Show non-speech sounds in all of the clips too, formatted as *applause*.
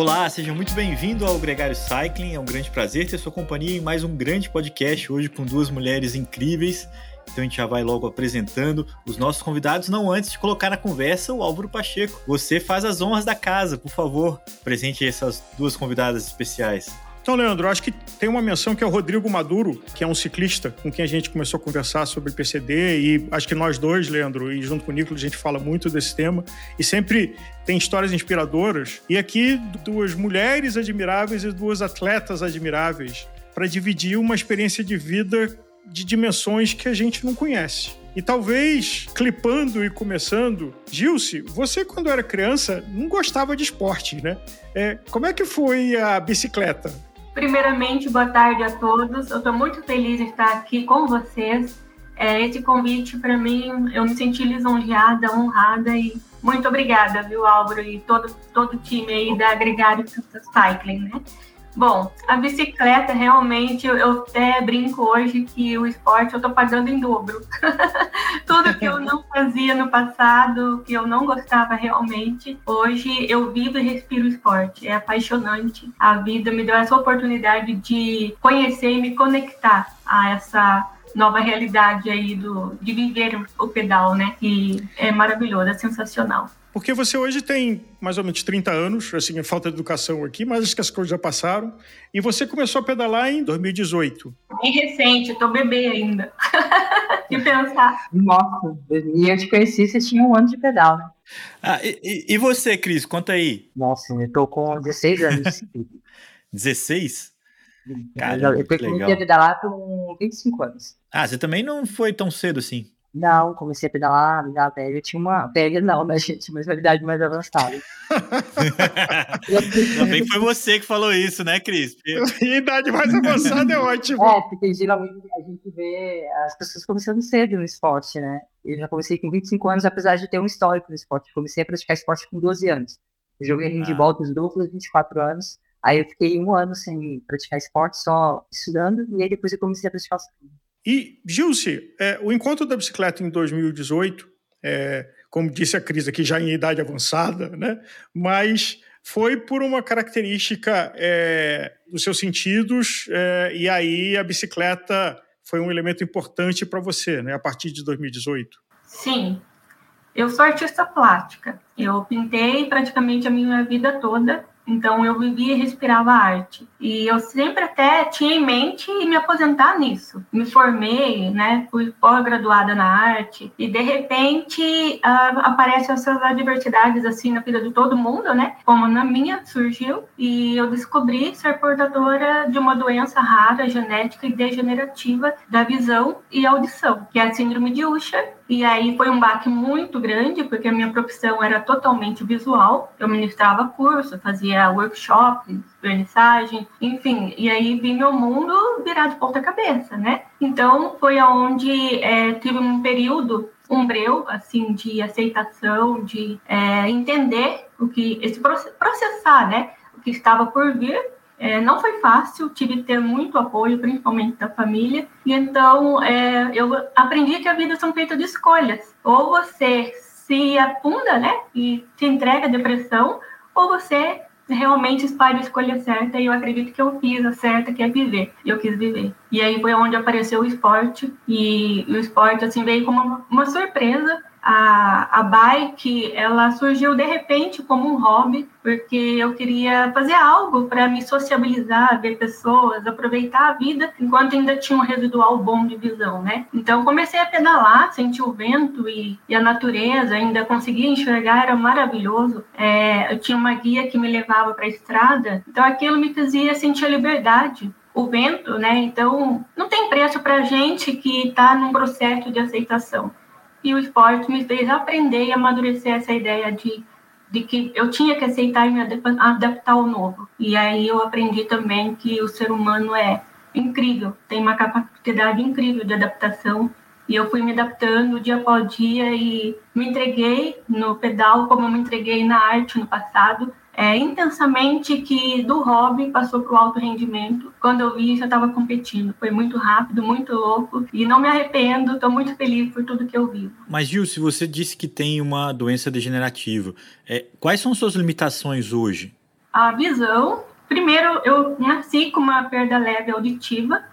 Olá, seja muito bem-vindo ao Gregário Cycling. É um grande prazer ter sua companhia em mais um grande podcast hoje com duas mulheres incríveis. Então a gente já vai logo apresentando os nossos convidados, não antes de colocar na conversa o Álvaro Pacheco. Você faz as honras da casa, por favor. Presente essas duas convidadas especiais. Então, Leandro, acho que tem uma menção que é o Rodrigo Maduro, que é um ciclista com quem a gente começou a conversar sobre PCD e acho que nós dois, Leandro, e junto com o Nicolas, a gente fala muito desse tema e sempre tem histórias inspiradoras. E aqui, duas mulheres admiráveis e duas atletas admiráveis para dividir uma experiência de vida de dimensões que a gente não conhece. E talvez, clipando e começando, Gilce, você quando era criança não gostava de esporte, né? É, como é que foi a bicicleta? Primeiramente, boa tarde a todos. Eu estou muito feliz de estar aqui com vocês. É, esse convite, para mim, eu me senti lisonjeada, honrada e muito obrigada, viu, Álvaro, e todo, todo o time aí da Agregário Cycling, né? Bom, a bicicleta realmente eu até brinco hoje que o esporte eu tô pagando em dobro. *laughs* Tudo que eu *laughs* não fazia no passado, que eu não gostava realmente, hoje eu vivo e respiro esporte. É apaixonante. A vida me deu essa oportunidade de conhecer e me conectar a essa nova realidade aí do de viver o pedal, né? E é maravilhoso, é sensacional. Porque você hoje tem mais ou menos 30 anos, assim, é falta de educação aqui, mas acho que as coisas já passaram. E você começou a pedalar em 2018. Bem recente, tô bebê ainda. *laughs* de pensar. Nossa, e eu te conheci, você tinha um ano de pedal, né? Ah, e, e você, Cris, conta aí. Nossa, eu tô com 16 anos. 16? *laughs* Cara, eu comecei a pedalar com 25 anos. Ah, você também não foi tão cedo assim? Não, comecei a pedalar, me dar pele. Eu tinha uma pele, não, né, *laughs* gente? Mas uma idade mais avançada. *laughs* Também foi você que falou isso, né, Cris? *laughs* idade mais avançada é ótimo. É, porque geralmente a gente vê as pessoas começando cedo no esporte, né? Eu já comecei com 25 anos, apesar de ter um histórico no esporte. comecei a praticar esporte com 12 anos. Eu joguei handball ah. dos duplos, 24 anos. Aí eu fiquei um ano sem praticar esporte, só estudando, e aí depois eu comecei a praticar. E, Gilce, é, o encontro da bicicleta em 2018, é, como disse a Cris aqui, já em idade avançada, né? mas foi por uma característica é, dos seus sentidos, é, e aí a bicicleta foi um elemento importante para você, né, a partir de 2018. Sim, eu sou artista plástica. Eu pintei praticamente a minha vida toda então eu vivia e respirava arte. E eu sempre até tinha em mente me aposentar nisso. Me formei, né? Fui pós-graduada na arte e de repente uh, aparecem essas adversidades assim na vida de todo mundo, né? Como na minha surgiu e eu descobri ser portadora de uma doença rara, genética e degenerativa da visão e audição, que é a síndrome de Usher e aí foi um baque muito grande, porque a minha profissão era totalmente visual. Eu ministrava curso, fazia workshop, vernissagem, enfim. E aí vi meu mundo virar de ponta cabeça, né? Então foi aonde é, tive um período umbreu assim de aceitação, de é, entender o que esse processar, né? O que estava por vir é, não foi fácil, tive que ter muito apoio, principalmente da família. E então é, eu aprendi que a vida são feitas de escolhas. Ou você se afunda, né, e se entrega à depressão, ou você realmente escolhe a escolha certa. E eu acredito que eu fiz a certa, que é viver. Eu quis viver. E aí foi onde apareceu o esporte. E o esporte assim veio como uma, uma surpresa a, a bike ela surgiu de repente como um hobby, porque eu queria fazer algo para me sociabilizar, ver pessoas, aproveitar a vida enquanto ainda tinha um residual bom de visão, né? Então comecei a pedalar, senti o vento e, e a natureza, ainda conseguia enxergar, era maravilhoso. É, eu tinha uma guia que me levava para a estrada, então aquilo me fazia sentir a liberdade o vento, né? Então, não tem preço para gente que está num processo de aceitação e o esporte me fez aprender e amadurecer essa ideia de, de que eu tinha que aceitar e me adaptar ao novo. E aí eu aprendi também que o ser humano é incrível, tem uma capacidade incrível de adaptação. E eu fui me adaptando dia após dia e me entreguei no pedal como eu me entreguei na arte no passado é, intensamente que do hobby passou para o alto rendimento. Quando eu vi, já estava competindo. Foi muito rápido, muito louco e não me arrependo. Estou muito feliz por tudo que eu vi. Mas Gil, se você disse que tem uma doença degenerativa, é, quais são suas limitações hoje? A visão, primeiro eu nasci com uma perda leve auditiva,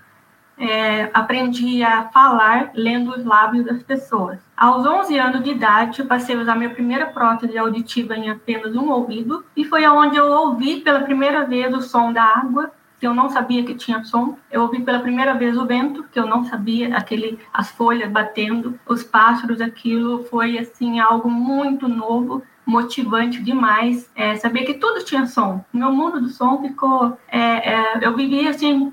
é, aprendi a falar lendo os lábios das pessoas. Aos 11 anos de idade, passei a usar minha primeira prótese auditiva em apenas um ouvido, e foi onde eu ouvi pela primeira vez o som da água, que eu não sabia que tinha som. Eu ouvi pela primeira vez o vento, que eu não sabia, aquele as folhas batendo, os pássaros, aquilo foi assim algo muito novo motivante demais é, saber que tudo tinha som. Meu mundo do som ficou. É, é, eu vivia assim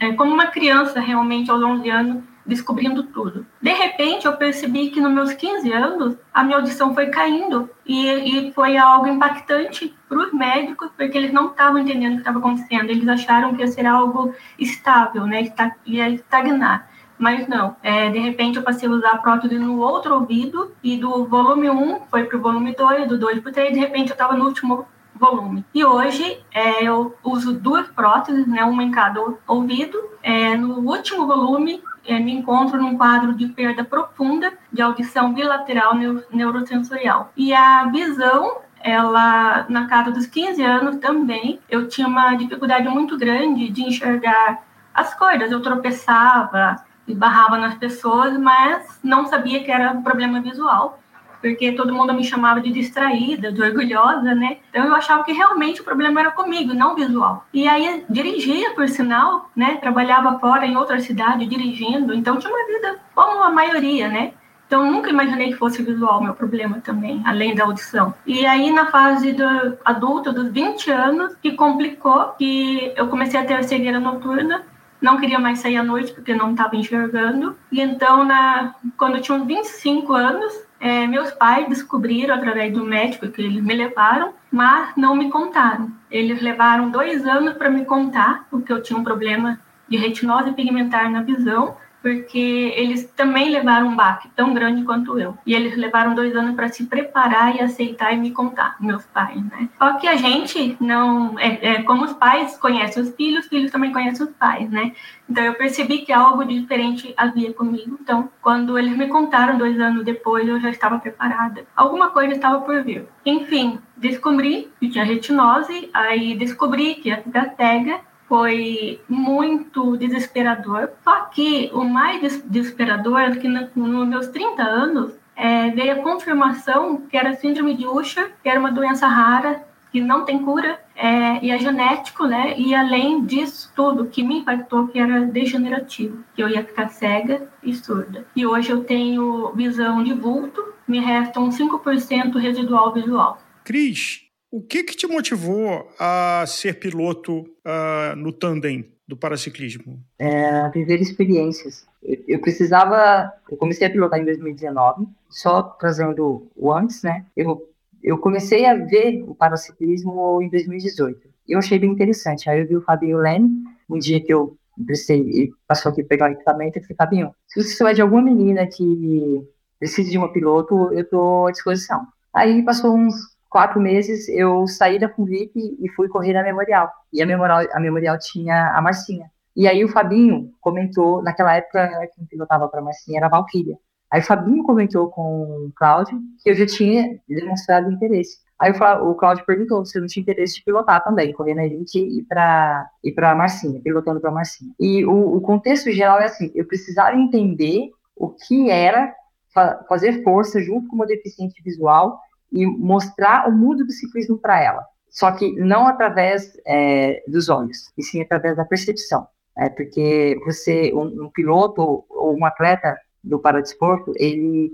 é, como uma criança realmente aos 11 anos, descobrindo tudo. De repente, eu percebi que nos meus 15 anos, a minha audição foi caindo e, e foi algo impactante para os médicos, porque eles não estavam entendendo o que estava acontecendo. Eles acharam que ia ser algo estável, né? ia estagnar. Mas não, é, de repente eu passei a usar prótese no outro ouvido e do volume 1 foi para o volume 2, do 2 para o 3, de repente eu estava no último volume. E hoje é, eu uso duas próteses, né, uma em cada ouvido. É, no último volume, é, me encontro num quadro de perda profunda de audição bilateral neurosensorial. E a visão ela na casa dos 15 anos também eu tinha uma dificuldade muito grande de enxergar as coisas eu tropeçava e barrava nas pessoas mas não sabia que era um problema visual porque todo mundo me chamava de distraída, de orgulhosa, né? Então eu achava que realmente o problema era comigo, não visual. E aí dirigia, por sinal, né? Trabalhava fora em outra cidade dirigindo, então tinha uma vida como a maioria, né? Então nunca imaginei que fosse visual meu problema também, além da audição. E aí na fase do adulta, dos 20 anos, que complicou, que eu comecei a ter cegueira noturna, não queria mais sair à noite porque não estava enxergando. E então, na, quando eu tinha uns 25 anos, é, meus pais descobriram através do médico que eles me levaram, mas não me contaram. Eles levaram dois anos para me contar, porque eu tinha um problema de retinose pigmentar na visão porque eles também levaram um baque tão grande quanto eu. E eles levaram dois anos para se preparar e aceitar e me contar, meus pais, né? Só que a gente não. É, é, como os pais conhecem os filhos, os filhos também conhecem os pais, né? Então eu percebi que algo diferente havia comigo. Então, quando eles me contaram dois anos depois, eu já estava preparada. Alguma coisa estava por vir. Enfim, descobri que tinha retinose, aí descobri que ia ficar cega foi muito desesperador. Só que o mais desesperador é que nos meus 30 anos é, veio a confirmação que era síndrome de Usher, que era uma doença rara, que não tem cura, é, e é genético, né? E além disso tudo, que me impactou que era degenerativo, que eu ia ficar cega e surda. E hoje eu tenho visão de vulto, me resta um 5% residual visual. Cris, o que, que te motivou a ser piloto uh, no tandem do paraciclismo? É, viver experiências. Eu, eu, precisava. Eu comecei a pilotar em 2019, só trazendo o antes, né? Eu, eu comecei a ver o paraciclismo em 2018. Eu achei bem interessante. Aí eu vi o Fabinho Lene, um dia que eu precisei, ele passou aqui pegar o equipamento e falei, Fabinho, se você souber de alguma menina que precisa de uma piloto, eu estou à disposição. Aí passou uns quatro meses eu saí da Funvic e fui correr na Memorial. E a Memorial, a Memorial tinha a Marcinha. E aí o Fabinho comentou, naquela época quem pilotava para a Marcinha era a Valkyria. Aí o Fabinho comentou com o Cláudio que eu já tinha demonstrado interesse. Aí o Cláudio perguntou se eu não tinha interesse de pilotar também, correr na Elite e para e para Marcinha, pilotando para Marcinha. E o, o, contexto geral é assim, eu precisava entender o que era fa fazer força junto com uma deficiente visual e mostrar o mundo do ciclismo para ela. Só que não através é, dos olhos, e sim através da percepção. É, porque você, um, um piloto ou um atleta do paradesporto, ele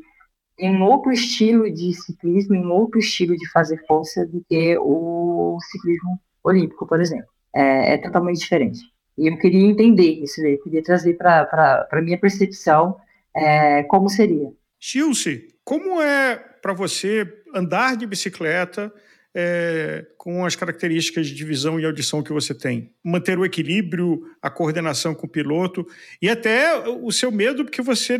tem um outro estilo de ciclismo, um outro estilo de fazer força do que o ciclismo olímpico, por exemplo. É, é totalmente diferente. E eu queria entender isso, eu queria trazer para a minha percepção é, como seria. Chilce, como é para você andar de bicicleta é, com as características de visão e audição que você tem. Manter o equilíbrio, a coordenação com o piloto e até o seu medo, porque você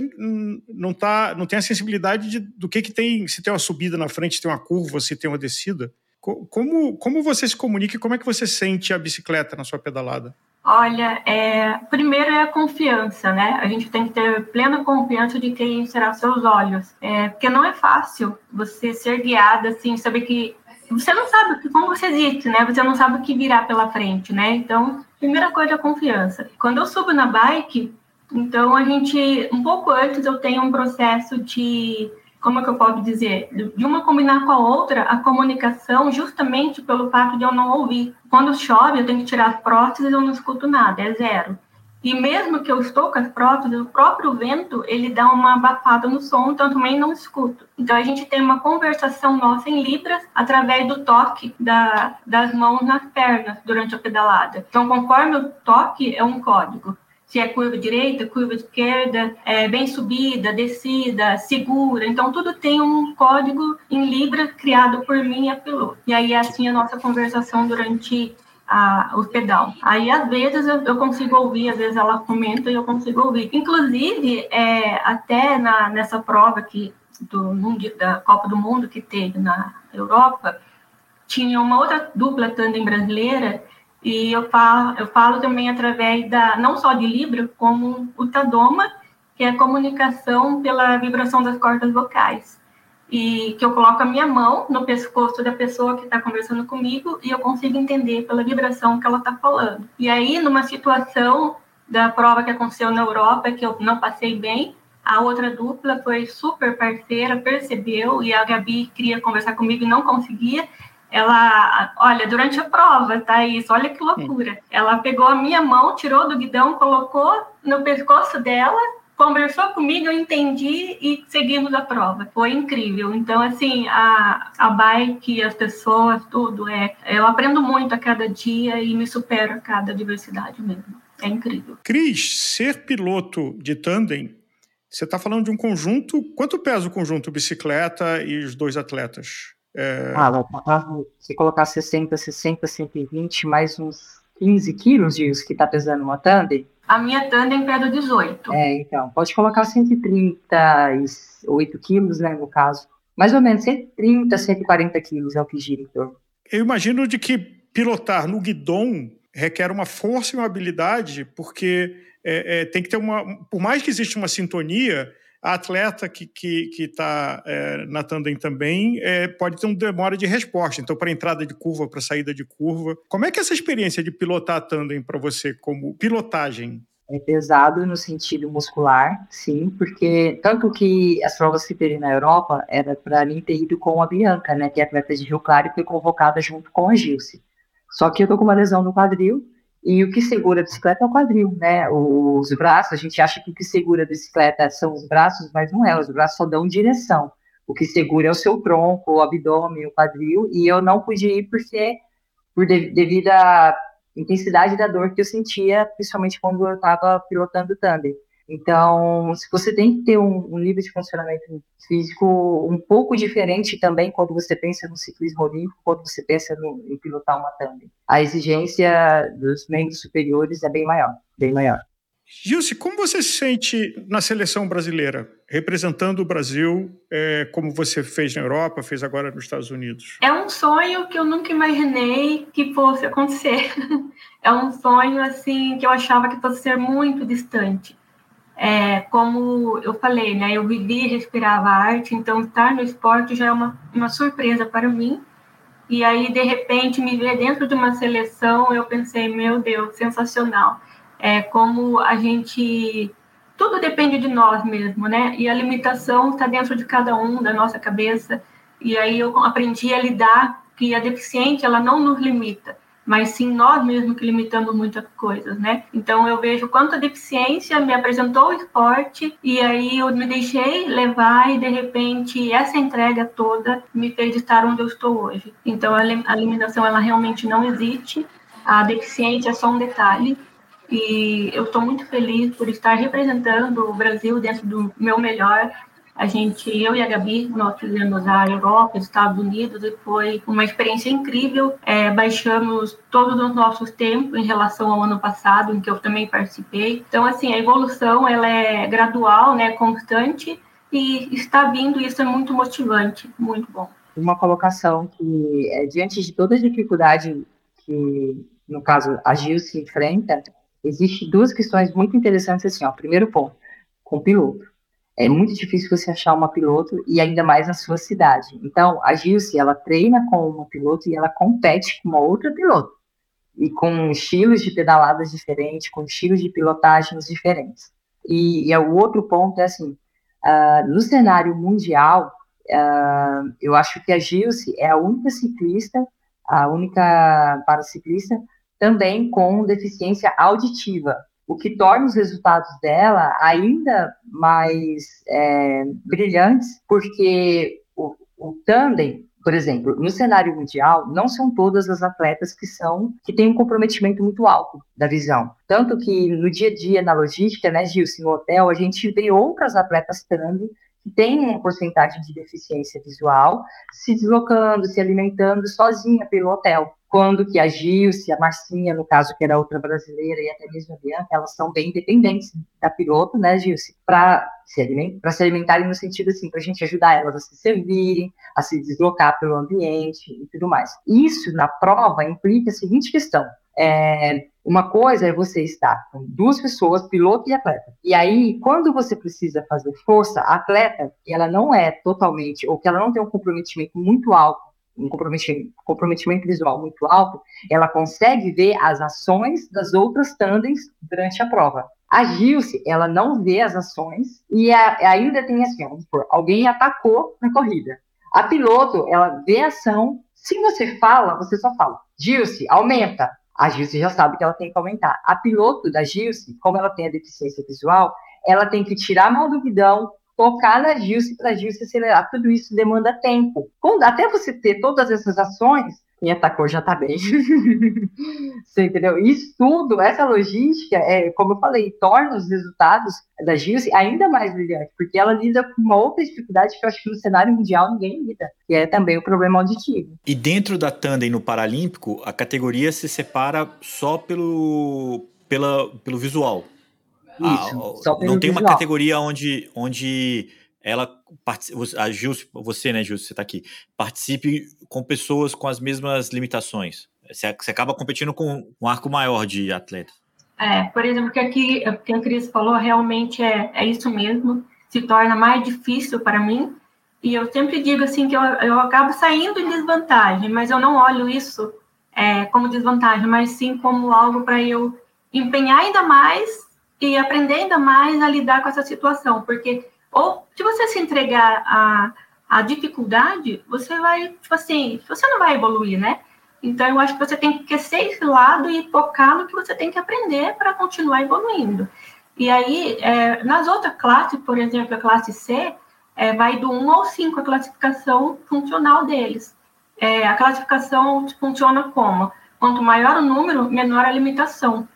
não, tá, não tem a sensibilidade de, do que, que tem, se tem uma subida na frente, se tem uma curva, se tem uma descida. Como, como você se comunica e como é que você sente a bicicleta na sua pedalada? Olha, é, primeiro é a confiança, né? A gente tem que ter plena confiança de quem será seus olhos, é, porque não é fácil você ser guiada assim, saber que você não sabe como você existe, né? Você não sabe o que virá pela frente, né? Então, primeira coisa é a confiança. Quando eu subo na bike, então a gente, um pouco antes eu tenho um processo de como é que eu posso dizer, de uma combinar com a outra, a comunicação, justamente pelo fato de eu não ouvir. Quando chove, eu tenho que tirar as próteses, eu não escuto nada, é zero. E mesmo que eu estou com as próteses, o próprio vento, ele dá uma abafada no som, então eu também não escuto. Então a gente tem uma conversação nossa em libras através do toque da, das mãos nas pernas durante a pedalada. Então conforme o toque é um código se é curva direita, curva esquerda, é, bem subida, descida, segura. Então, tudo tem um código em Libra criado por mim e a piloto. E aí, assim, a nossa conversação durante a, o pedal. Aí, às vezes, eu, eu, consigo ouvir, às vezes ela comenta e eu consigo ouvir. Inclusive, é, até na, nessa prova que, do, da Copa do Mundo que teve na Europa, tinha uma outra dupla tandem brasileira e eu falo, eu falo também através da, não só de Libra, como o Tadoma, que é a comunicação pela vibração das cordas vocais. E que eu coloco a minha mão no pescoço da pessoa que está conversando comigo e eu consigo entender pela vibração que ela está falando. E aí, numa situação da prova que aconteceu na Europa, que eu não passei bem, a outra dupla foi super parceira, percebeu, e a Gabi queria conversar comigo e não conseguia ela, olha, durante a prova, tá isso, olha que loucura. Ela pegou a minha mão, tirou do guidão, colocou no pescoço dela, conversou comigo, eu entendi e seguimos a prova. Foi incrível. Então, assim, a, a bike, as pessoas, tudo, é, eu aprendo muito a cada dia e me supero a cada diversidade mesmo. É incrível. Cris, ser piloto de tandem, você está falando de um conjunto. Quanto pesa o conjunto bicicleta e os dois atletas? É... Ah, se colocar 60, 60, 120, mais uns 15 quilos disso que tá pesando uma tandem? A minha tandem pesa 18. É, então, pode colocar 138 quilos, né, no caso. Mais ou menos 130, 140 quilos é o que gira em torno. Eu imagino de que pilotar no guidon requer uma força e uma habilidade, porque é, é, tem que ter uma. Por mais que exista uma sintonia, a atleta que está que, que tá, é, na tandem também é, pode ter uma demora de resposta. Então, para entrada de curva, para saída de curva. Como é que é essa experiência de pilotar a tandem para você como pilotagem? É pesado no sentido muscular, sim, porque tanto que as provas que teve na Europa era para mim ter ido com a Bianca, né, que é atleta de Rio Claro e foi convocada junto com a Gilce. Só que eu tô com uma lesão no quadril e o que segura a bicicleta é o quadril, né? Os braços, a gente acha que o que segura a bicicleta são os braços, mas não é. Os braços só dão direção. O que segura é o seu tronco, o abdômen, o quadril. E eu não pude ir porque, por devido à intensidade da dor que eu sentia, principalmente quando eu estava pilotando o tandem. Então, se você tem que ter um, um, nível de funcionamento físico um pouco diferente também quando você pensa no ciclismo olímpico, quando você pensa no, em pilotar uma tandem. A exigência dos membros superiores é bem maior, bem maior. Gilce, como você se sente na seleção brasileira, representando o Brasil, é, como você fez na Europa, fez agora nos Estados Unidos? É um sonho que eu nunca imaginei que fosse acontecer. *laughs* É um sonho assim que eu achava que fosse ser muito distante. É, como eu falei, né, eu vivi e respirava arte, então estar no esporte já é uma, uma surpresa para mim. E aí, de repente, me ver dentro de uma seleção, eu pensei, meu Deus, sensacional. É como a gente. Tudo depende de nós mesmo, né? E a limitação está dentro de cada um, da nossa cabeça. E aí eu aprendi a lidar que a deficiente, ela não nos limita mas sim nós mesmos que limitamos muitas coisas, né? Então eu vejo quanto a deficiência me apresentou o esporte e aí eu me deixei levar e de repente essa entrega toda me fez estar onde eu estou hoje. Então a eliminação ela realmente não existe, a deficiência é só um detalhe e eu estou muito feliz por estar representando o Brasil dentro do meu melhor a gente, eu e a Gabi, nós fizemos a Europa, Estados Unidos, e foi uma experiência incrível. É, baixamos todos os nossos tempos em relação ao ano passado, em que eu também participei. Então, assim, a evolução ela é gradual, né, constante, e está vindo, e isso é muito motivante, muito bom. Uma colocação que, é, diante de toda a dificuldade que, no caso, a Gil se enfrenta, existem duas questões muito interessantes assim, ó. Primeiro ponto, com o piloto é muito difícil você achar uma piloto e ainda mais na sua cidade. Então, a Gilce, ela treina com uma piloto e ela compete com uma outra piloto. E com estilos de pedaladas diferentes, com estilos de pilotagens diferentes. E, e é o outro ponto é assim, uh, no cenário mundial, uh, eu acho que a Gilce é a única ciclista, a única paraciclista também com deficiência auditiva o que torna os resultados dela ainda mais é, brilhantes, porque o, o tandem, por exemplo, no cenário mundial, não são todas as atletas que são que têm um comprometimento muito alto da visão. Tanto que no dia a dia, na logística, né, Gilson, no hotel, a gente vê outras atletas tandem que têm uma porcentagem de deficiência visual se deslocando, se alimentando sozinha pelo hotel. Quando que a Gilce, a Marcinha, no caso, que era outra brasileira, e até mesmo a Bianca, elas são bem dependentes da piloto, né, Gilce, para se, alimentar, se alimentarem no sentido assim, para a gente ajudar elas a se servirem, a se deslocar pelo ambiente e tudo mais. Isso, na prova, implica a seguinte questão, é, uma coisa é você estar com duas pessoas, piloto e atleta. E aí, quando você precisa fazer força, a atleta, ela não é totalmente, ou que ela não tem um comprometimento muito alto um comprometimento, comprometimento visual muito alto, ela consegue ver as ações das outras tandens durante a prova. A Gilce, ela não vê as ações e a, ainda tem assim, supor, alguém atacou na corrida. A piloto, ela vê a ação, se você fala, você só fala, Gilce, aumenta. A Gilce já sabe que ela tem que aumentar. A piloto da Gilce, como ela tem a deficiência visual, ela tem que tirar a mão do guidão, focar na Gilce para a Gilce acelerar. Tudo isso demanda tempo. Até você ter todas essas ações, quem atacou já está bem. *laughs* você entendeu? Isso tudo, essa logística, é, como eu falei, torna os resultados da Gilce ainda mais brilhantes, porque ela lida com uma outra dificuldade que eu acho que no cenário mundial ninguém lida, que é também o problema auditivo. E dentro da tandem no Paralímpico, a categoria se separa só pelo, pela, pelo visual. Isso, ah, não tem uma categoria onde, onde ela a Gil, você, né, Gil, você está aqui, participe com pessoas com as mesmas limitações. Você, você acaba competindo com um arco maior de atletas. É, por exemplo, que, aqui, o que a Cris falou realmente é, é isso mesmo, se torna mais difícil para mim, e eu sempre digo assim que eu, eu acabo saindo em desvantagem, mas eu não olho isso é, como desvantagem, mas sim como algo para eu empenhar ainda mais e aprender ainda mais a lidar com essa situação, porque ou se você se entregar à, à dificuldade, você vai, tipo assim, você não vai evoluir, né? Então, eu acho que você tem que ser esse lado e focar no que você tem que aprender para continuar evoluindo. E aí, é, nas outras classes, por exemplo, a classe C, é, vai do 1 ao 5 a classificação funcional deles. É, a classificação funciona como? Quanto maior o número, menor a limitação.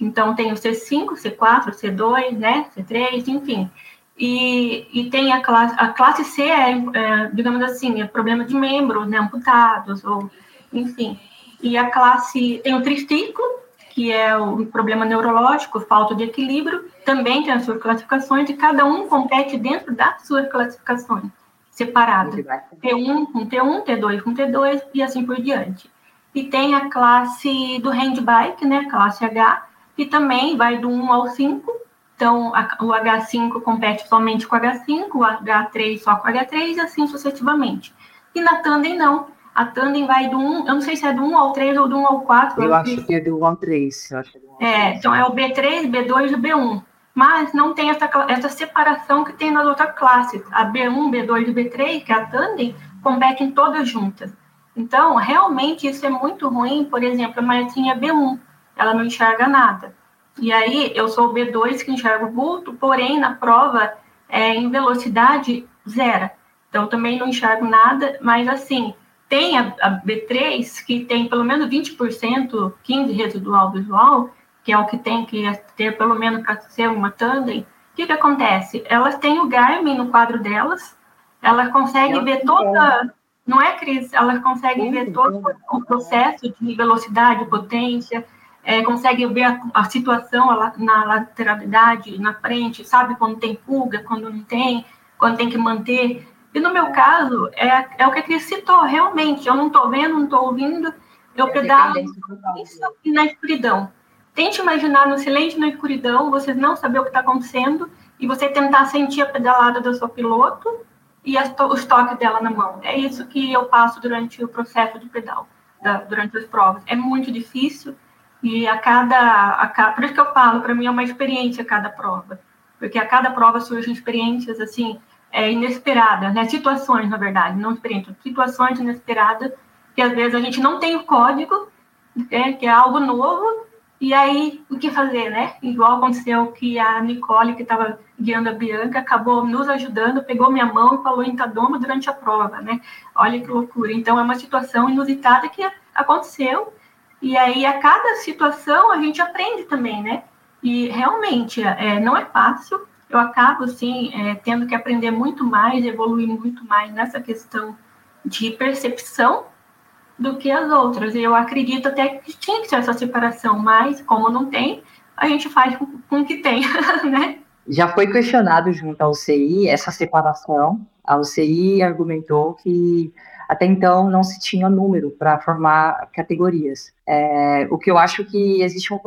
Então, tem o C5, C4, C2, né, C3, enfim. E, e tem a classe, a classe C é, é, digamos assim, é problema de membros, né, amputados, ou, enfim. E a classe, tem o triciclo, que é o problema neurológico, falta de equilíbrio, também tem as suas classificações, e cada um compete dentro das suas classificações, separadas. T1 com T1, T2 com T2, e assim por diante. E tem a classe do handbike, né, classe H, que também vai do 1 ao 5. Então, a, o H5 compete somente com o H5, o H3 só com o H3 e assim sucessivamente. E na Tandem, não. A Tandem vai do 1, eu não sei se é do 1 ao 3 ou do 1 ao 4. Eu, eu acho que é do 1 ao 3. É, é, então é o B3, B2 e o B1. Mas não tem essa, essa separação que tem nas outras classes. A B1, B2 e B3, que é a Tandem, competem todas juntas. Então, realmente, isso é muito ruim. Por exemplo, a Martinha B1 ela não enxerga nada. E aí, eu sou o B2 que enxerga o vulto, porém, na prova, é, em velocidade, zero. Então, também não enxergo nada, mas assim, tem a, a B3, que tem pelo menos 20%, 15% residual visual, que é o que tem que ter pelo menos para ser uma tandem. O que, que acontece? Elas têm o Garmin no quadro delas, elas conseguem ver toda. Não é, Cris? Elas conseguem ver todo o processo de velocidade, potência, é, consegue ver a, a situação na lateralidade, na frente, sabe quando tem fuga, quando não tem, quando tem que manter. E no meu caso, é, é o que a Cris citou, realmente, eu não estou vendo, não estou ouvindo, eu pedalo e na escuridão. Tente imaginar no silêncio na escuridão, vocês não saber o que está acontecendo, e você tentar sentir a pedalada do seu piloto e to os toques dela na mão. É isso que eu passo durante o processo de pedal, da, durante as provas. É muito difícil e a cada, a cada por isso que eu falo, para mim é uma experiência cada prova, porque a cada prova surgem experiências assim é, inesperadas, né? Situações, na verdade, não experiências, situações inesperadas que às vezes a gente não tem o código, né? que é algo novo e aí, o que fazer, né? Igual aconteceu que a Nicole, que estava guiando a Bianca, acabou nos ajudando, pegou minha mão e falou em Tadoma durante a prova, né? Olha que loucura. Então, é uma situação inusitada que aconteceu. E aí, a cada situação, a gente aprende também, né? E realmente, é, não é fácil. Eu acabo, sim, é, tendo que aprender muito mais, evoluir muito mais nessa questão de percepção do que as outras. Eu acredito até que tinha que ter essa separação, mas como não tem, a gente faz com, o que tem, *laughs* né? Já foi questionado junto ao CI essa separação. A UCI argumentou que até então não se tinha número para formar categorias. É, o que eu acho que existe uma,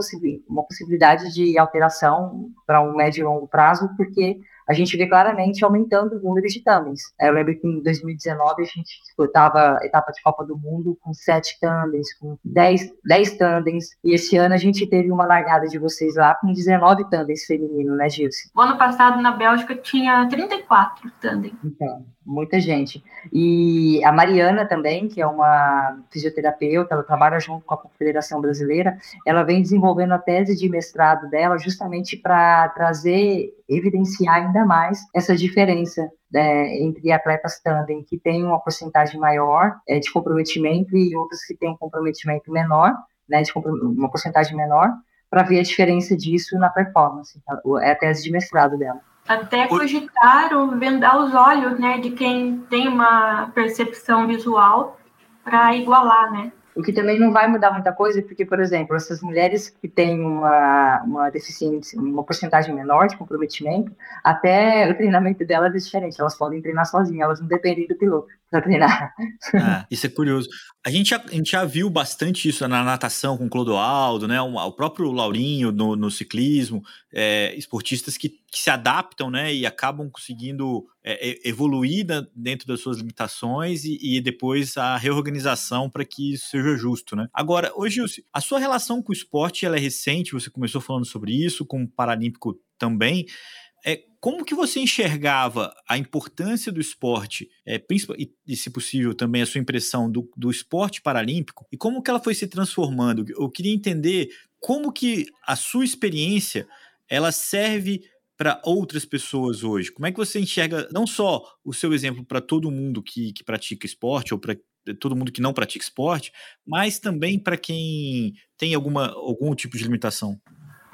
uma possibilidade de alteração para um médio e longo prazo, porque a gente vê claramente aumentando o número de tandens. É, eu lembro que em 2019 a gente disputava etapa de Copa do Mundo com sete tandens, com dez, dez tandens, e esse ano a gente teve uma largada de vocês lá com 19 tandens feminino, né, Gilce? O ano passado na Bélgica tinha 34 tandens. Então, muita gente. E a Mariana também, que é uma fisioterapeuta, ela trabalha junto com a Confederação Brasileira, ela vem desenvolvendo a tese de mestrado dela justamente para trazer, evidenciar ainda mais essa diferença é, entre atletas tandem que têm uma porcentagem maior é, de comprometimento e outras que têm um comprometimento menor, né, de uma porcentagem menor, para ver a diferença disso na performance. É a tese de mestrado dela. Até cogitaram vendar os olhos, né, de quem tem uma percepção visual para igualar, né? O que também não vai mudar muita coisa, porque, por exemplo, essas mulheres que têm uma, uma deficiência, uma porcentagem menor de comprometimento, até o treinamento delas é diferente. Elas podem treinar sozinhas, elas não dependem do piloto para treinar. Ah, isso é curioso. A gente, já, a gente já viu bastante isso na natação com o Clodoaldo, né? O, próprio Laurinho no, no ciclismo, é, esportistas que, que, se adaptam, né? E acabam conseguindo é, evoluir dentro das suas limitações e, e depois a reorganização para que isso seja justo, né? Agora, hoje, a sua relação com o esporte ela é recente, você começou falando sobre isso, com o Paralímpico também. É, como que você enxergava a importância do esporte, é, e, e, se possível, também a sua impressão do, do esporte paralímpico, e como que ela foi se transformando? Eu queria entender como que a sua experiência ela serve para outras pessoas hoje? Como é que você enxerga não só o seu exemplo para todo mundo que, que pratica esporte ou para todo mundo que não pratica esporte, mas também para quem tem alguma, algum tipo de limitação?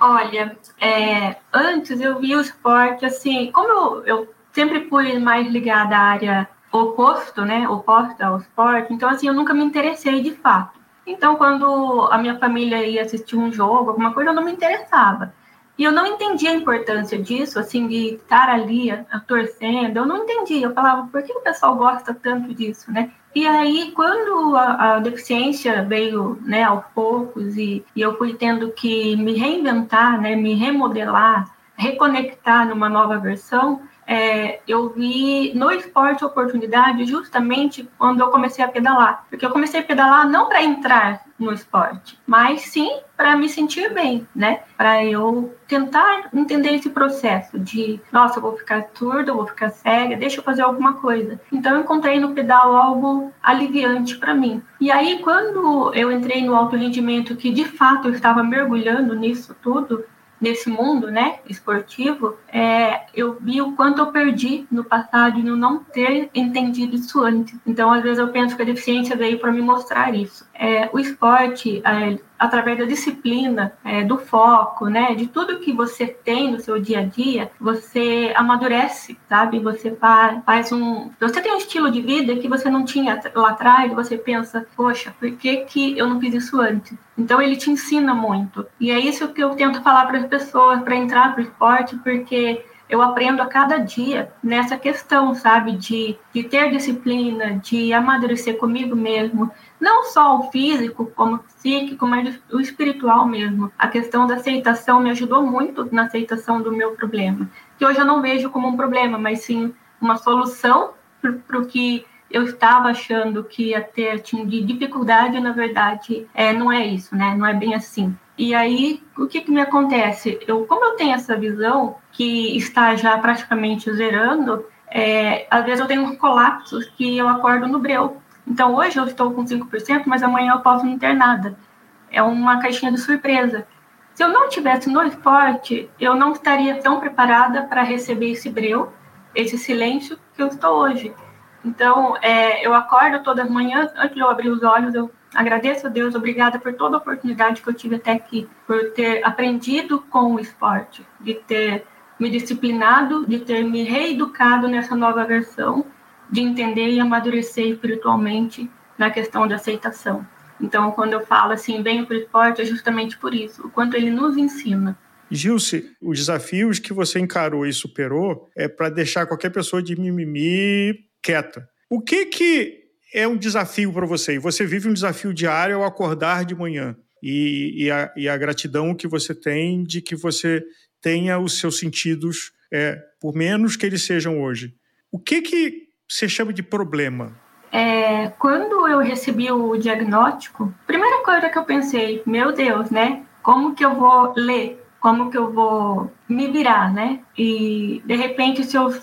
Olha, é, antes eu vi o esporte assim, como eu, eu sempre fui mais ligada à área oposto, né, oposta ao esporte, então assim, eu nunca me interessei de fato. Então, quando a minha família ia assistir um jogo, alguma coisa, eu não me interessava. E eu não entendia a importância disso, assim, de estar ali a, torcendo. Eu não entendia. Eu falava, por que o pessoal gosta tanto disso, né? E aí, quando a, a deficiência veio, né, aos poucos, e, e eu fui tendo que me reinventar, né, me remodelar, reconectar numa nova versão, é, eu vi no esporte oportunidade justamente quando eu comecei a pedalar. Porque eu comecei a pedalar não para entrar no esporte, mas sim para me sentir bem, né? Para eu tentar entender esse processo de, nossa, vou ficar surda, vou ficar cega, deixa eu fazer alguma coisa. Então eu encontrei no pedal algo aliviante para mim. E aí quando eu entrei no alto rendimento, que de fato eu estava mergulhando nisso tudo, nesse mundo, né, esportivo, é, eu vi o quanto eu perdi no passado no não ter entendido isso antes. Então, às vezes eu penso que a deficiência veio para me mostrar isso. É, o esporte, é, através da disciplina, é, do foco, né, de tudo que você tem no seu dia a dia, você amadurece, sabe? Você faz, um, você tem um estilo de vida que você não tinha lá atrás. Você pensa, poxa, por que que eu não fiz isso antes? Então ele te ensina muito. E é isso que eu tento falar para as pessoas para entrar para o esporte, porque eu aprendo a cada dia nessa questão, sabe, de, de ter disciplina, de amadurecer comigo mesmo, não só o físico, como o psíquico, mas o espiritual mesmo. A questão da aceitação me ajudou muito na aceitação do meu problema. que hoje eu não vejo como um problema, mas sim uma solução para o que eu estava achando que ia ter tipo, de dificuldade, na verdade, é, não é isso, né? Não é bem assim. E aí, o que, que me acontece? Eu, como eu tenho essa visão que está já praticamente zerando, é, às vezes eu tenho colapsos que eu acordo no breu. Então, hoje eu estou com 5%, mas amanhã eu posso não ter nada. É uma caixinha de surpresa. Se eu não tivesse no esporte, eu não estaria tão preparada para receber esse breu, esse silêncio que eu estou hoje. Então, é, eu acordo todas as manhãs, antes de eu abrir os olhos, eu agradeço a Deus, obrigada por toda a oportunidade que eu tive até aqui, por ter aprendido com o esporte, de ter me disciplinado, de ter me reeducado nessa nova versão, de entender e amadurecer espiritualmente na questão de aceitação. Então, quando eu falo assim, venho para o esporte, é justamente por isso, o quanto ele nos ensina. Gilce, os desafios que você encarou e superou é para deixar qualquer pessoa de mimimi quieta. O que que é um desafio para você? E você vive um desafio diário ao acordar de manhã. E, e, a, e, a, gratidão que você tem de que você tenha os seus sentidos, é, por menos que eles sejam hoje. O que que você chama de problema? É, quando eu recebi o diagnóstico, primeira coisa que eu pensei, meu Deus, né? Como que eu vou ler? Como que eu vou me virar, né? E de repente, se eu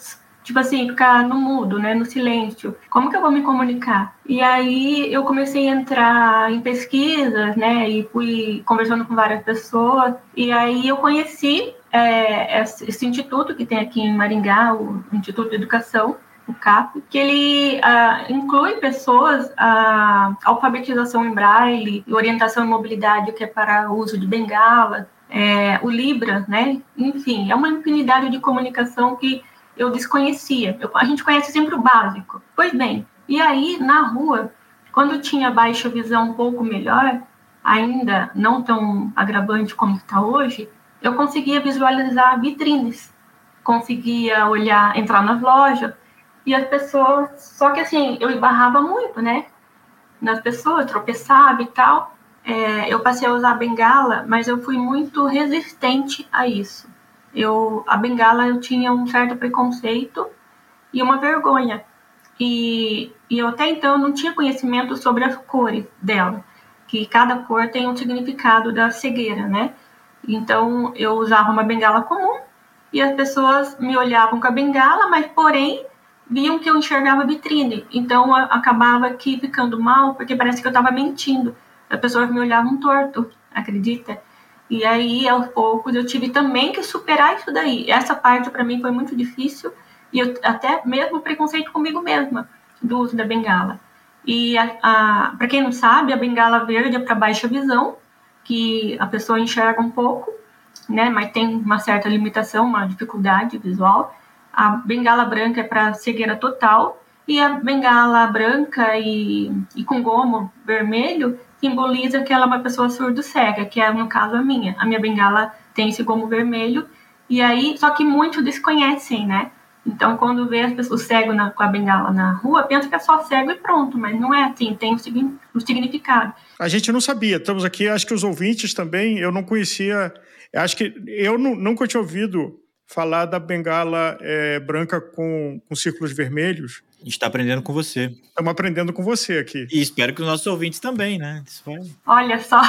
tipo assim, ficar no mudo, né, no silêncio. Como que eu vou me comunicar? E aí eu comecei a entrar em pesquisas, né, e fui conversando com várias pessoas. E aí eu conheci é, esse instituto que tem aqui em Maringá, o Instituto de Educação, o CAP, que ele ah, inclui pessoas a alfabetização em braille, orientação em mobilidade, que é para uso de bengala, é, o Libra, né? Enfim, é uma infinidade de comunicação que eu desconhecia. Eu, a gente conhece sempre o básico. Pois bem, e aí na rua, quando tinha baixa visão um pouco melhor, ainda não tão agravante como está hoje, eu conseguia visualizar vitrines, conseguia olhar, entrar nas lojas e as pessoas, só que assim, eu esbarrava muito, né? Nas pessoas, tropeçava e tal. É, eu passei a usar bengala, mas eu fui muito resistente a isso eu a bengala eu tinha um certo preconceito e uma vergonha. E, e eu até então não tinha conhecimento sobre as cores dela, que cada cor tem um significado da cegueira, né? Então eu usava uma bengala comum e as pessoas me olhavam com a bengala, mas porém viam que eu enxergava vitrine. Então acabava aqui ficando mal, porque parece que eu estava mentindo. As pessoas me olhavam torto, acredita? E aí, aos poucos, eu tive também que superar isso daí. Essa parte para mim foi muito difícil e eu, até mesmo preconceito comigo mesma do uso da bengala. E para quem não sabe, a bengala verde é para baixa visão, que a pessoa enxerga um pouco, né, mas tem uma certa limitação, uma dificuldade visual. A bengala branca é para cegueira total e a bengala branca e, e com gomo vermelho simboliza que ela é uma pessoa surdo-cega, que é no caso a minha. A minha bengala tem esse gomo vermelho, e aí, só que muitos desconhecem, né? Então, quando vê as pessoas cego na, com a bengala na rua, pensa que é só cego e pronto, mas não é assim, tem o, significado. A gente não sabia, estamos aqui, acho que os ouvintes também, eu não conhecia, acho que eu não, nunca tinha ouvido falar da bengala é, branca com, com círculos vermelhos. A gente está aprendendo com você. Estamos aprendendo com você aqui. E espero que os nossos ouvintes também, né? Olha só.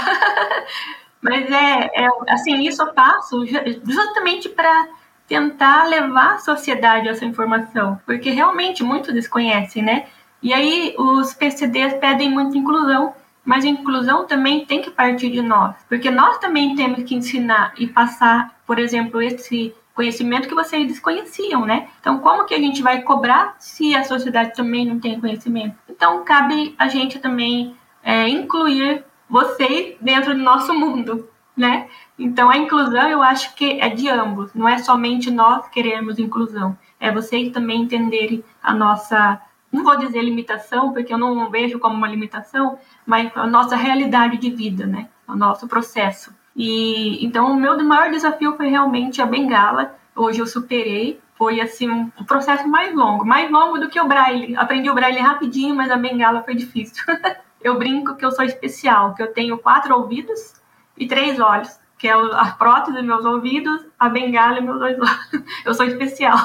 *laughs* Mas é, é, assim, isso eu faço justamente para tentar levar a sociedade essa informação, porque realmente muitos desconhecem, né? E aí os PCDs pedem muita inclusão, mas a inclusão também tem que partir de nós, porque nós também temos que ensinar e passar, por exemplo, esse conhecimento que vocês desconheciam, né? Então, como que a gente vai cobrar se a sociedade também não tem conhecimento? Então, cabe a gente também é, incluir vocês dentro do nosso mundo, né? Então, a inclusão eu acho que é de ambos, não é somente nós queremos inclusão, é vocês também entenderem a nossa, não vou dizer limitação, porque eu não vejo como uma limitação, mas a nossa realidade de vida, né? O nosso processo. E então o meu maior desafio foi realmente a bengala. Hoje eu superei. Foi assim um processo mais longo, mais longo do que o braille. Aprendi o braille rapidinho, mas a bengala foi difícil. *laughs* eu brinco que eu sou especial, que eu tenho quatro ouvidos e três olhos, que é a prótese dos meus ouvidos, a bengala e meus dois olhos. *laughs* Eu sou especial.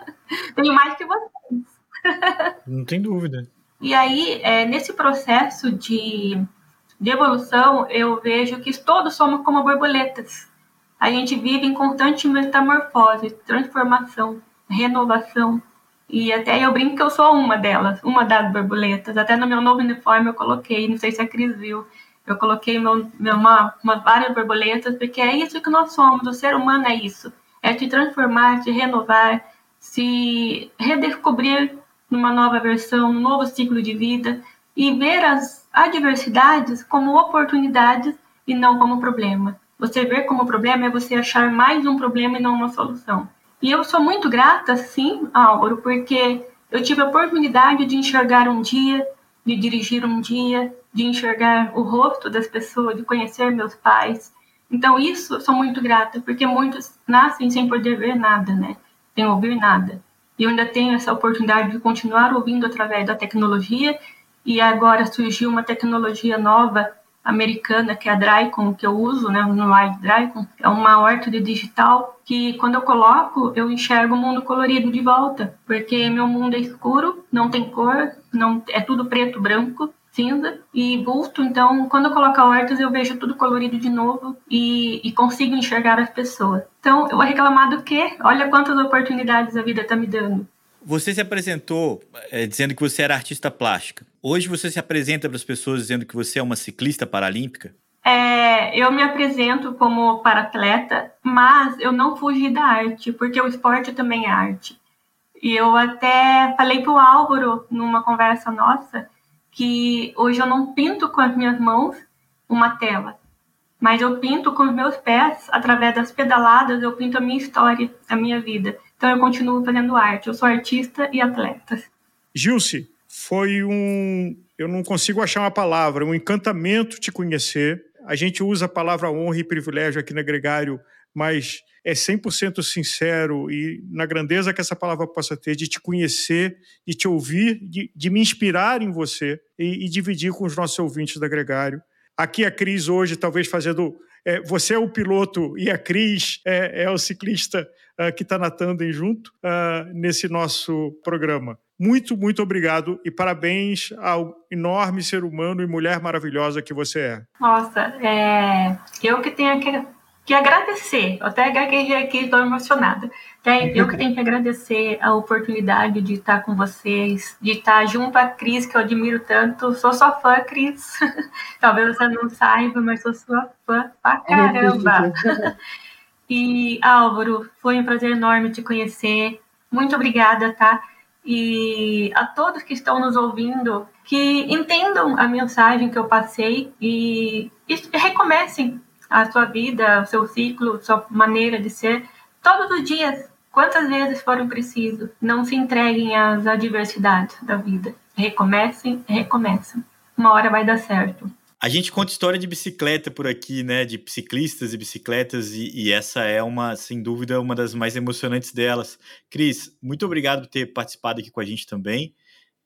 *laughs* Tenho mais que vocês. Não tem dúvida. E aí, é, nesse processo de, de evolução, eu vejo que todos somos como borboletas. A gente vive em constante metamorfose, transformação, renovação. E até eu brinco que eu sou uma delas, uma das borboletas. Até no meu novo uniforme eu coloquei, não sei se a Cris viu, eu coloquei meu, meu, uma, uma, várias borboletas, porque é isso que nós somos, o ser humano é isso. É te transformar, te renovar, se redescobrir numa nova versão, num novo ciclo de vida e ver as adversidades como oportunidades e não como problema. Você ver como problema é você achar mais um problema e não uma solução. E eu sou muito grata, sim, Álvaro, porque eu tive a oportunidade de enxergar um dia, de dirigir um dia, de enxergar o rosto das pessoas, de conhecer meus pais. Então, isso eu sou muito grata, porque muitos nascem sem poder ver nada, né? Sem ouvir nada. E eu ainda tenho essa oportunidade de continuar ouvindo através da tecnologia, e agora surgiu uma tecnologia nova americana, que é a Drycon, que eu uso, né, no Live Drycon, é uma órtode digital que quando eu coloco, eu enxergo o mundo colorido de volta, porque meu mundo é escuro, não tem cor, não é tudo preto, branco, cinza e bulto, então quando eu coloco hortas eu vejo tudo colorido de novo e, e consigo enxergar as pessoas. Então eu vou reclamar do quê? Olha quantas oportunidades a vida está me dando. Você se apresentou é, dizendo que você era artista plástica. Hoje você se apresenta para as pessoas dizendo que você é uma ciclista paralímpica? É, eu me apresento como paratleta, mas eu não fugi da arte, porque o esporte também é arte. E eu até falei para o Álvaro, numa conversa nossa, que hoje eu não pinto com as minhas mãos uma tela, mas eu pinto com os meus pés, através das pedaladas, eu pinto a minha história, a minha vida. Então eu continuo fazendo arte. Eu sou artista e atleta. Gilce, foi um. Eu não consigo achar uma palavra, um encantamento te conhecer. A gente usa a palavra honra e privilégio aqui no Gregário, mas é 100% sincero e na grandeza que essa palavra possa ter, de te conhecer, de te ouvir, de, de me inspirar em você e, e, dividir com os nossos ouvintes da Gregário. Aqui a Cris hoje, talvez fazendo. É, você é o piloto e a Cris é, é o ciclista uh, que está na tandem junto uh, nesse nosso programa. Muito, muito obrigado e parabéns ao enorme ser humano e mulher maravilhosa que você é. Nossa, é... eu que tenho que, que agradecer, eu até gaguejei aqui, estou emocionada. Eu que tenho que agradecer a oportunidade de estar com vocês, de estar junto à Cris, que eu admiro tanto. Sou sua fã, Cris. *laughs* Talvez você não saiba, mas sou sua fã pra é caramba. e, Álvaro, foi um prazer enorme te conhecer. Muito obrigada, tá? E a todos que estão nos ouvindo, que entendam a mensagem que eu passei e, e recomecem a sua vida, o seu ciclo, sua maneira de ser todos os dias Quantas vezes foram preciso? Não se entreguem às adversidades da vida. Recomecem, recomecem. Uma hora vai dar certo. A gente conta história de bicicleta por aqui, né? De ciclistas e bicicletas, e, e, essa é uma, sem dúvida, uma das mais emocionantes delas. Cris, muito obrigado por ter participado aqui com a gente também.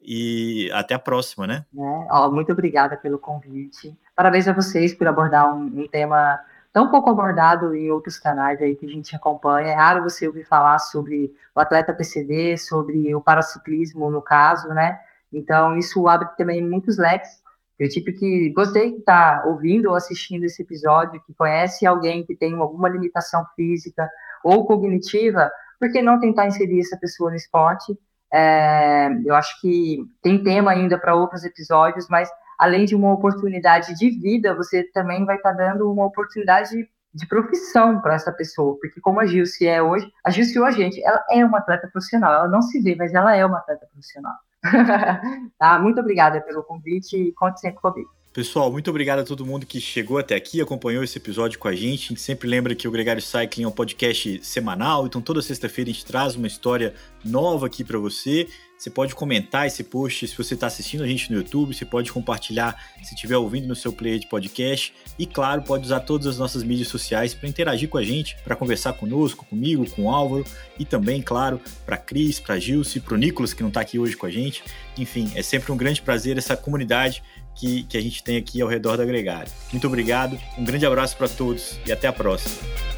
E até a próxima, né? É, ó, muito obrigada pelo convite. Parabéns a vocês por abordar um, um tema tão pouco abordado em outros canais aí que a gente acompanha. É raro você ouvir falar sobre o atleta PCD, sobre o paraciclismo, no caso, né? Então, isso abre também muitos leques. Eu, tipo, que gostei de estar ouvindo ou assistindo esse episódio, que conhece alguém que tem alguma limitação física ou cognitiva, por que não tentar inserir essa pessoa no esporte? É, eu acho que tem tema ainda para outros episódios, mas além de uma oportunidade de vida, você também vai estar tá dando uma oportunidade de profissão para essa pessoa, porque como a Gilce é hoje, a Gilce hoje, gente, ela é uma atleta profissional, ela não se vê, mas ela é uma atleta profissional. *laughs* tá? Muito obrigada pelo convite e conte sempre comigo. Pessoal, muito obrigado a todo mundo que chegou até aqui, acompanhou esse episódio com a gente. A gente sempre lembra que o Gregário Cycling é um podcast semanal, então toda sexta-feira a gente traz uma história nova aqui para você. Você pode comentar esse post se você está assistindo a gente no YouTube, você pode compartilhar se estiver ouvindo no seu player de podcast e, claro, pode usar todas as nossas mídias sociais para interagir com a gente, para conversar conosco, comigo, com o Álvaro e também, claro, para Cris, para Gilce, para o Nicolas que não está aqui hoje com a gente. Enfim, é sempre um grande prazer essa comunidade que, que a gente tem aqui ao redor do Agregário. Muito obrigado, um grande abraço para todos e até a próxima.